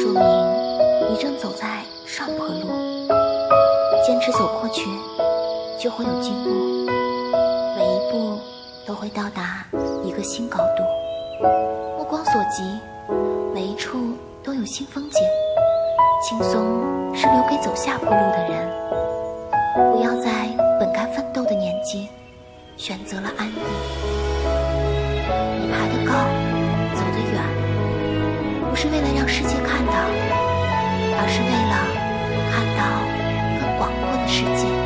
说明你正走在上坡路，坚持走过去，就会有进步。每一步都会到达一个新高度。目光所及，每一处都有新风景。轻松是留给走下坡路的人。不要在本该奋斗的年纪，选择了安逸。你爬得高，是为了让世界看到，而是为了看到更广阔的世界。